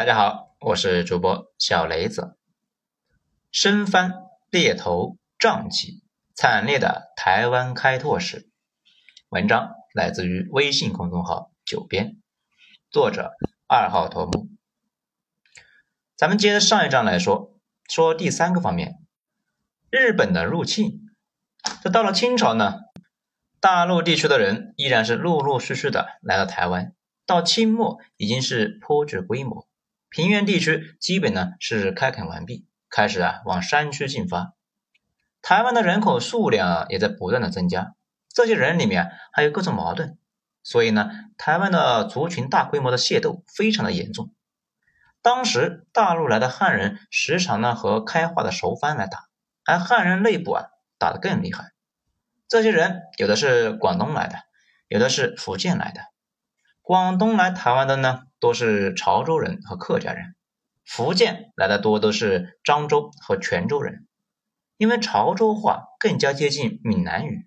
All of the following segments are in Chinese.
大家好，我是主播小雷子。身翻猎头瘴气，惨烈的台湾开拓史。文章来自于微信公众号九编，作者二号头目。咱们接着上一章来说，说第三个方面，日本的入侵。这到了清朝呢，大陆地区的人依然是陆陆续续的来到台湾，到清末已经是颇具规模。平原地区基本呢是开垦完毕，开始啊往山区进发。台湾的人口数量也在不断的增加，这些人里面还有各种矛盾，所以呢，台湾的族群大规模的械斗非常的严重。当时大陆来的汉人时常呢和开化的熟番来打，而汉人内部啊打得更厉害。这些人有的是广东来的，有的是福建来的。广东来台湾的呢？多是潮州人和客家人，福建来的多都是漳州和泉州人，因为潮州话更加接近闽南语，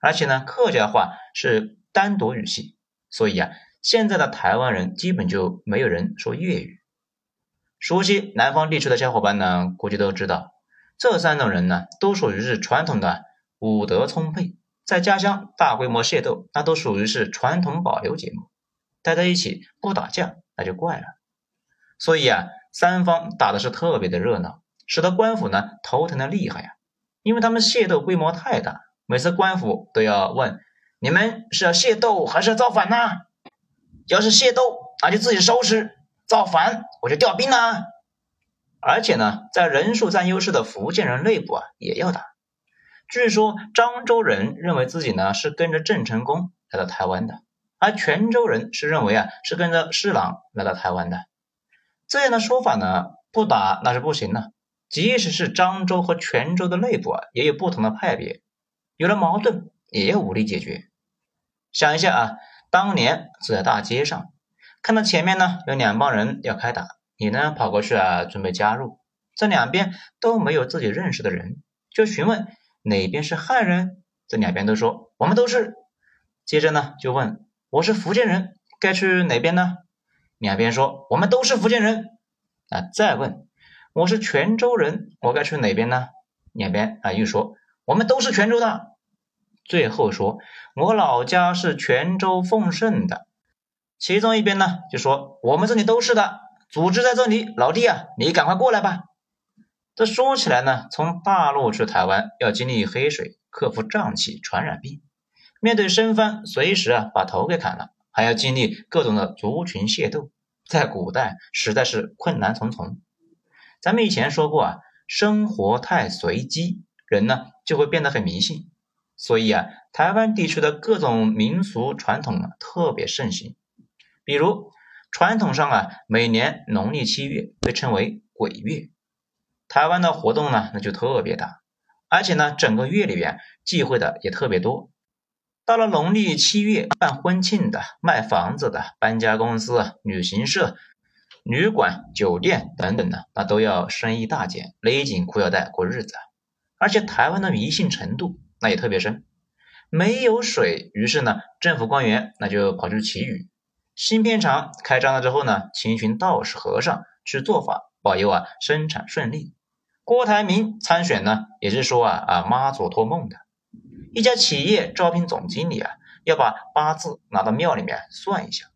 而且呢客家话是单独语系，所以啊现在的台湾人基本就没有人说粤语。熟悉南方地区的小伙伴呢，估计都知道，这三种人呢都属于是传统的武德充沛，在家乡大规模械斗，那都属于是传统保留节目。待在一起不打架那就怪了，所以啊，三方打的是特别的热闹，使得官府呢头疼的厉害呀。因为他们械斗规模太大，每次官府都要问：你们是要械斗还是要造反呢？要是械斗，那就自己收拾；造反，我就调兵啦。而且呢，在人数占优势的福建人内部啊，也要打。据说漳州人认为自己呢是跟着郑成功来到台湾的。而泉州人是认为啊，是跟着施琅来到台湾的，这样的说法呢，不打那是不行的。即使是漳州和泉州的内部啊，也有不同的派别，有了矛盾也要武力解决。想一下啊，当年走在大街上，看到前面呢有两帮人要开打，你呢跑过去啊准备加入，这两边都没有自己认识的人，就询问哪边是汉人，这两边都说我们都是，接着呢就问。我是福建人，该去哪边呢？两边说我们都是福建人。啊，再问我是泉州人，我该去哪边呢？两边啊又说我们都是泉州的。最后说我老家是泉州凤盛的。其中一边呢就说我们这里都是的，组织在这里，老弟啊，你赶快过来吧。这说起来呢，从大陆去台湾要经历黑水，克服瘴气、传染病。面对生番，随时啊把头给砍了，还要经历各种的族群械斗，在古代实在是困难重重。咱们以前说过啊，生活太随机，人呢就会变得很迷信。所以啊，台湾地区的各种民俗传统啊特别盛行。比如传统上啊，每年农历七月被称为鬼月，台湾的活动呢那就特别大，而且呢整个月里边忌讳的也特别多。到了农历七月，办婚庆的、卖房子的、搬家公司、旅行社、旅馆、酒店等等的，那都要生意大减，勒紧裤腰带过日子。而且台湾的迷信程度那也特别深，没有水，于是呢，政府官员那就跑去祈雨。新片厂开张了之后呢，请一群道士和尚去做法，保佑啊生产顺利。郭台铭参选呢，也是说啊啊妈祖托梦的。一家企业招聘总经理啊，要把八字拿到庙里面算一下，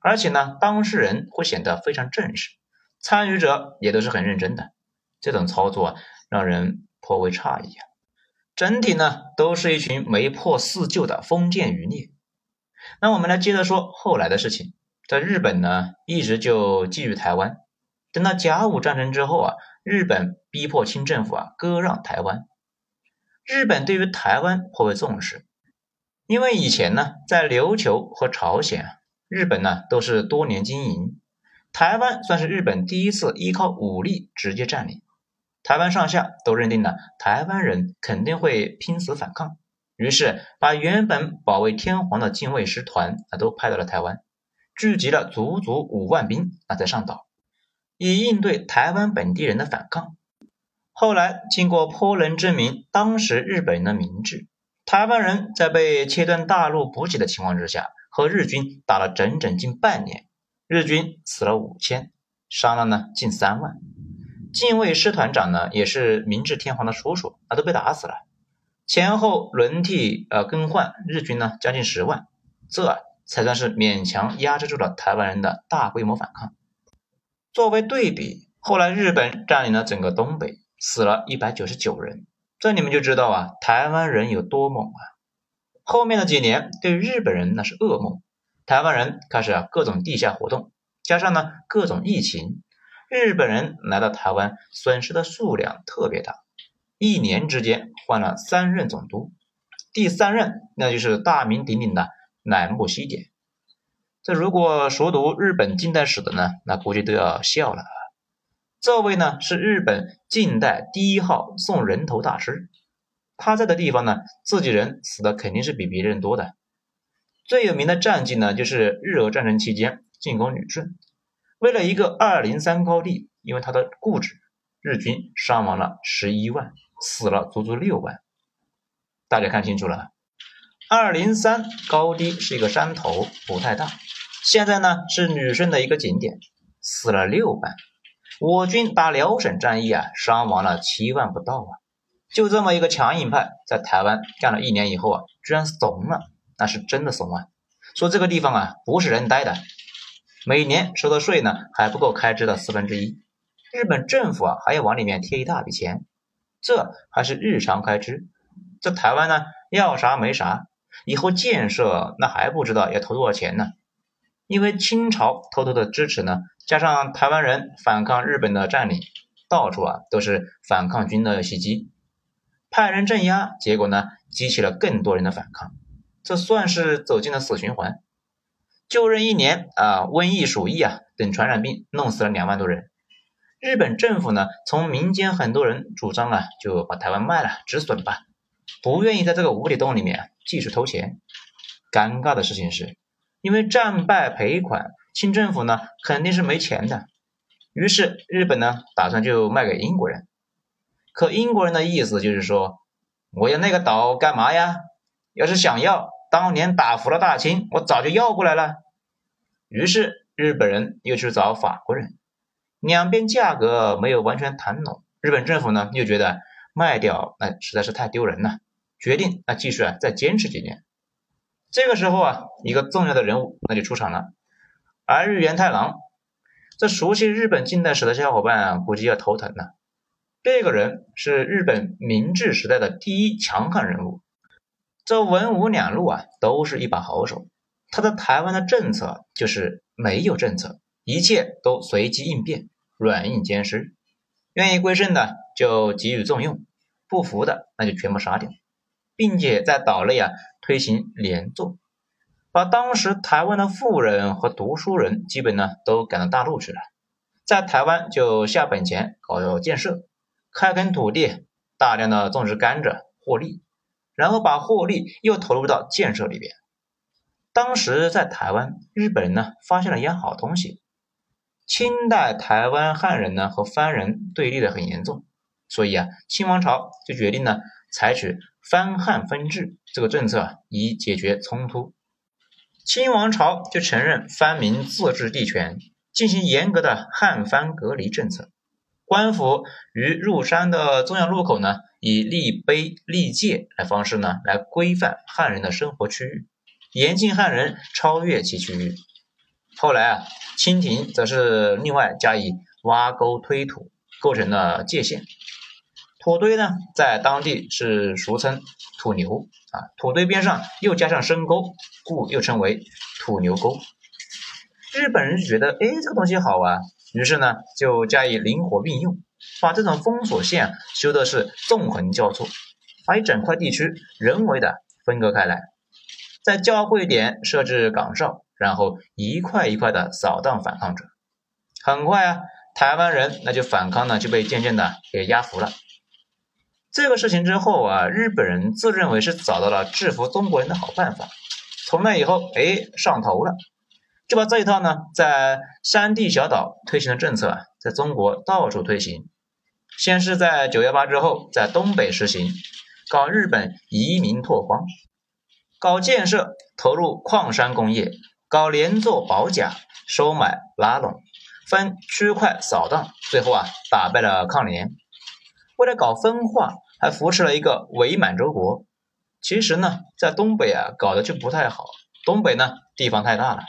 而且呢，当事人会显得非常正式，参与者也都是很认真的。这种操作啊，让人颇为诧异啊。整体呢，都是一群没破四旧的封建余孽。那我们来接着说后来的事情。在日本呢，一直就觊觎台湾。等到甲午战争之后啊，日本逼迫清政府啊割让台湾。日本对于台湾颇为重视，因为以前呢，在琉球和朝鲜，日本呢都是多年经营，台湾算是日本第一次依靠武力直接占领。台湾上下都认定了台湾人肯定会拼死反抗，于是把原本保卫天皇的禁卫师团啊都派到了台湾，聚集了足足五万兵啊在上岛，以应对台湾本地人的反抗。后来经过颇人证明，当时日本人的明智，台湾人在被切断大陆补给的情况之下，和日军打了整整近半年，日军死了五千，伤了呢近三万。近卫师团长呢，也是明治天皇的叔叔，啊，都被打死了。前后轮替呃更换，日军呢将近十万，这才算是勉强压制住了台湾人的大规模反抗。作为对比，后来日本占领了整个东北，死了一百九十九人，这你们就知道啊，台湾人有多猛啊！后面的几年对日本人那是噩梦，台湾人开始啊各种地下活动，加上呢各种疫情。日本人来到台湾，损失的数量特别大，一年之间换了三任总督，第三任那就是大名鼎鼎的乃木希典。这如果熟读日本近代史的呢，那估计都要笑了！这位呢是日本近代第一号送人头大师，他在的地方呢，自己人死的肯定是比别人多的。最有名的战绩呢，就是日俄战争期间进攻旅顺。为了一个二零三高地，因为他的固执，日军伤亡了十一万，死了足足六万。大家看清楚了，二零三高低是一个山头，不太大。现在呢是旅顺的一个景点，死了六万。我军打辽沈战役啊，伤亡了七万不到啊。就这么一个强硬派，在台湾干了一年以后啊，居然怂了，那是真的怂啊！说这个地方啊，不是人待的。每年收的税呢还不够开支的四分之一，日本政府啊还要往里面贴一大笔钱，这还是日常开支。这台湾呢要啥没啥，以后建设那还不知道要投多少钱呢。因为清朝偷偷的支持呢，加上台湾人反抗日本的占领，到处啊都是反抗军的袭击，派人镇压，结果呢激起了更多人的反抗，这算是走进了死循环。就任一年啊，瘟疫、鼠疫啊等传染病弄死了两万多人。日本政府呢，从民间很多人主张啊，就把台湾卖了止损吧，不愿意在这个无底洞里面继续偷钱。尴尬的事情是，因为战败赔款，清政府呢肯定是没钱的。于是日本呢打算就卖给英国人，可英国人的意思就是说，我要那个岛干嘛呀？要是想要。当年打服了大清，我早就要过来了。于是日本人又去找法国人，两边价格没有完全谈拢。日本政府呢又觉得卖掉那实在是太丢人了，决定那继续啊再坚持几年。这个时候啊，一个重要的人物那就出场了，而日元太郎。这熟悉日本近代史的小伙伴啊，估计要头疼了。这个人是日本明治时代的第一强悍人物。这文武两路啊，都是一把好手。他在台湾的政策就是没有政策，一切都随机应变，软硬兼施。愿意归顺的就给予重用，不服的那就全部杀掉，并且在岛内啊推行连坐，把当时台湾的富人和读书人基本呢都赶到大陆去了，在台湾就下本钱搞建设，开垦土地，大量的种植甘蔗获利。然后把获利又投入到建设里边。当时在台湾，日本人呢发现了一样好东西。清代台湾汉人呢和番人对立的很严重，所以啊，清王朝就决定呢采取番汉分治这个政策，以解决冲突。清王朝就承认番民自治地权，进行严格的汉番隔离政策。官府于入山的重要路口呢。以立碑立界来方式呢，来规范汉人的生活区域，严禁汉人超越其区域。后来啊，清廷则是另外加以挖沟推土，构成了界限。土堆呢，在当地是俗称土牛土堆边上又加上深沟，故又称为土牛沟。日本人就觉得，哎，这个东西好啊，于是呢，就加以灵活运用。把这种封锁线修的是纵横交错，把一整块地区人为的分割开来，在交汇点设置岗哨，然后一块一块的扫荡反抗者。很快啊，台湾人那就反抗呢就被渐渐的给压服了。这个事情之后啊，日本人自认为是找到了制服中国人的好办法，从那以后哎上头了，就把这一套呢在山地小岛推行的政策啊，在中国到处推行。先是在九幺八之后，在东北实行，搞日本移民拓荒，搞建设，投入矿山工业，搞连坐保甲，收买拉拢，分区块扫荡，最后啊打败了抗联。为了搞分化，还扶持了一个伪满洲国。其实呢，在东北啊搞得就不太好。东北呢地方太大了，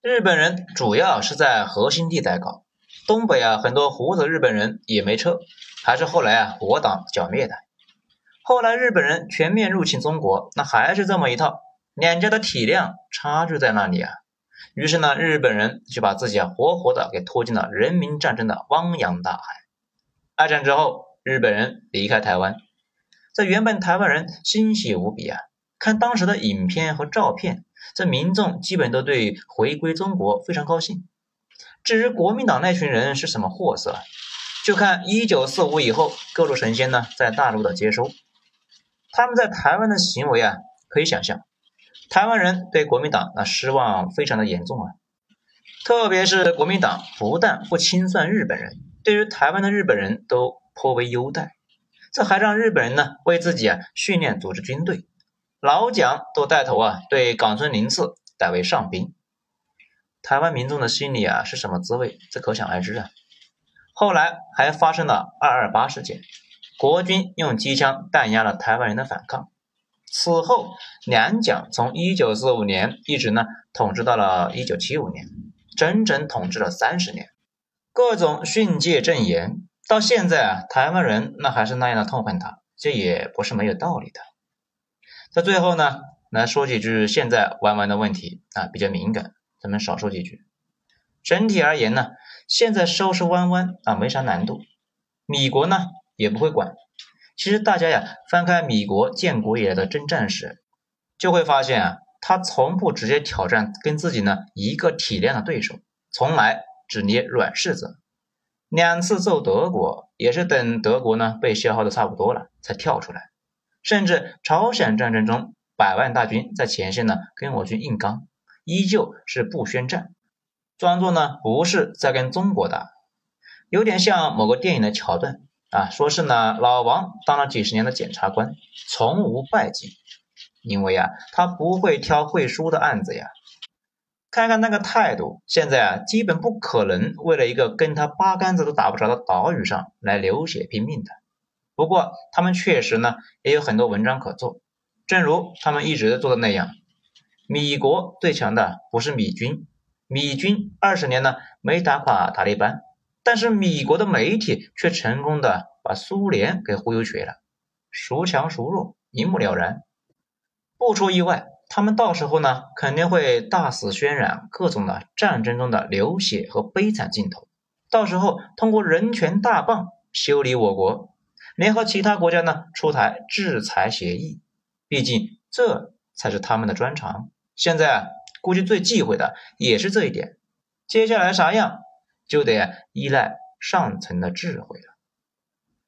日本人主要是在核心地带搞。东北啊很多胡子日本人也没撤，还是后来啊我党剿灭的。后来日本人全面入侵中国，那还是这么一套，两家的体量差距在那里啊。于是呢，日本人就把自己啊活活的给拖进了人民战争的汪洋大海。二战之后，日本人离开台湾，这原本台湾人欣喜无比啊。看当时的影片和照片，这民众基本都对回归中国非常高兴。至于国民党那群人是什么货色，就看一九四五以后各路神仙呢在大陆的接收，他们在台湾的行为啊，可以想象，台湾人对国民党那失望非常的严重啊。特别是国民党不但不清算日本人，对于台湾的日本人都颇为优待，这还让日本人呢为自己啊训练组织军队。老蒋都带头啊，对冈村宁次改为上宾。台湾民众的心里啊是什么滋味？这可想而知啊。后来还发生了二二八事件，国军用机枪弹压了台湾人的反抗。此后，两蒋从一九四五年一直呢统治到了一九七五年，整整统治了三十年，各种训诫政言，到现在啊，台湾人那还是那样的痛恨他，这也不是没有道理的。在最后呢，来说几句现在弯弯的问题啊，比较敏感，咱们少说几句。整体而言呢，现在收拾弯弯啊没啥难度，米国呢也不会管。其实大家呀，翻开米国建国以来的征战史，就会发现啊，他从不直接挑战跟自己呢一个体量的对手，从来只捏软柿子。两次揍德国，也是等德国呢被消耗的差不多了，才跳出来。甚至朝鲜战争中，百万大军在前线呢，跟我军硬刚，依旧是不宣战，装作呢不是在跟中国打，有点像某个电影的桥段啊，说是呢老王当了几十年的检察官，从无败绩，因为啊他不会挑会输的案子呀。看看那个态度，现在啊基本不可能为了一个跟他八竿子都打不着的岛屿上来流血拼命的。不过，他们确实呢也有很多文章可做，正如他们一直做的那样。米国最强的不是米军，米军二十年呢没打垮塔利班，但是米国的媒体却成功的把苏联给忽悠瘸了，孰强孰弱一目了然。不出意外，他们到时候呢肯定会大肆渲染各种的战争中的流血和悲惨镜头，到时候通过人权大棒修理我国。联合其他国家呢出台制裁协议，毕竟这才是他们的专长。现在，估计最忌讳的也是这一点。接下来啥样，就得依赖上层的智慧了。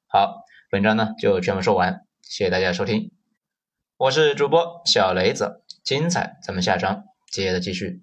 好，本章呢就全部说完，谢谢大家收听，我是主播小雷子，精彩咱们下章接着继续。